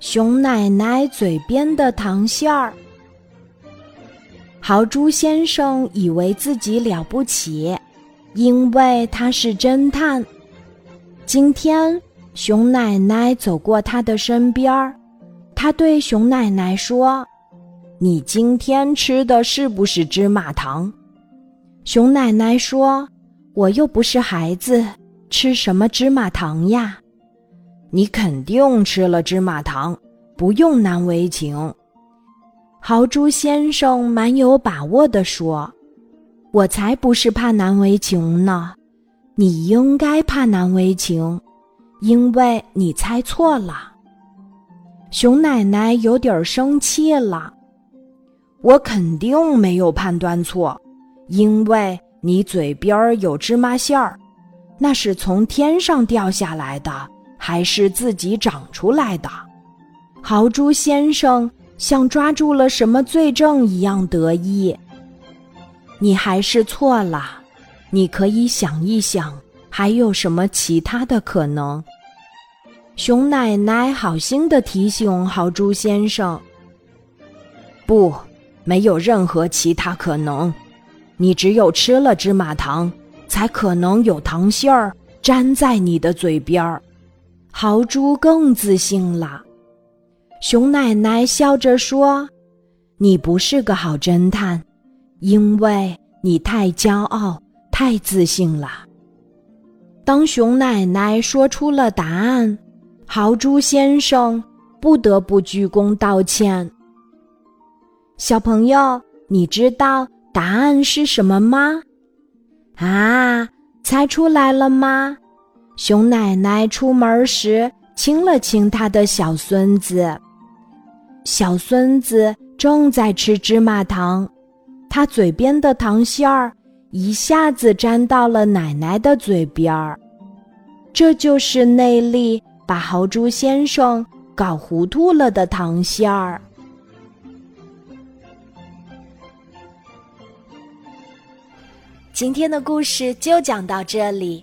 熊奶奶嘴边的糖馅儿。豪猪先生以为自己了不起，因为他是侦探。今天，熊奶奶走过他的身边儿，他对熊奶奶说：“你今天吃的是不是芝麻糖？”熊奶奶说：“我又不是孩子，吃什么芝麻糖呀？”你肯定吃了芝麻糖，不用难为情。豪猪先生蛮有把握地说：“我才不是怕难为情呢，你应该怕难为情，因为你猜错了。”熊奶奶有点生气了：“我肯定没有判断错，因为你嘴边有芝麻馅儿，那是从天上掉下来的，还是自己长出来的？”豪猪先生。像抓住了什么罪证一样得意。你还是错了，你可以想一想，还有什么其他的可能？熊奶奶好心的提醒豪猪先生：“不，没有任何其他可能，你只有吃了芝麻糖，才可能有糖馅儿粘在你的嘴边儿。”豪猪更自信了。熊奶奶笑着说：“你不是个好侦探，因为你太骄傲、太自信了。”当熊奶奶说出了答案，豪猪先生不得不鞠躬道歉。小朋友，你知道答案是什么吗？啊，猜出来了吗？熊奶奶出门时亲了亲他的小孙子。小孙子正在吃芝麻糖，他嘴边的糖馅儿一下子粘到了奶奶的嘴边儿，这就是内力把豪猪先生搞糊涂了的糖馅儿。今天的故事就讲到这里，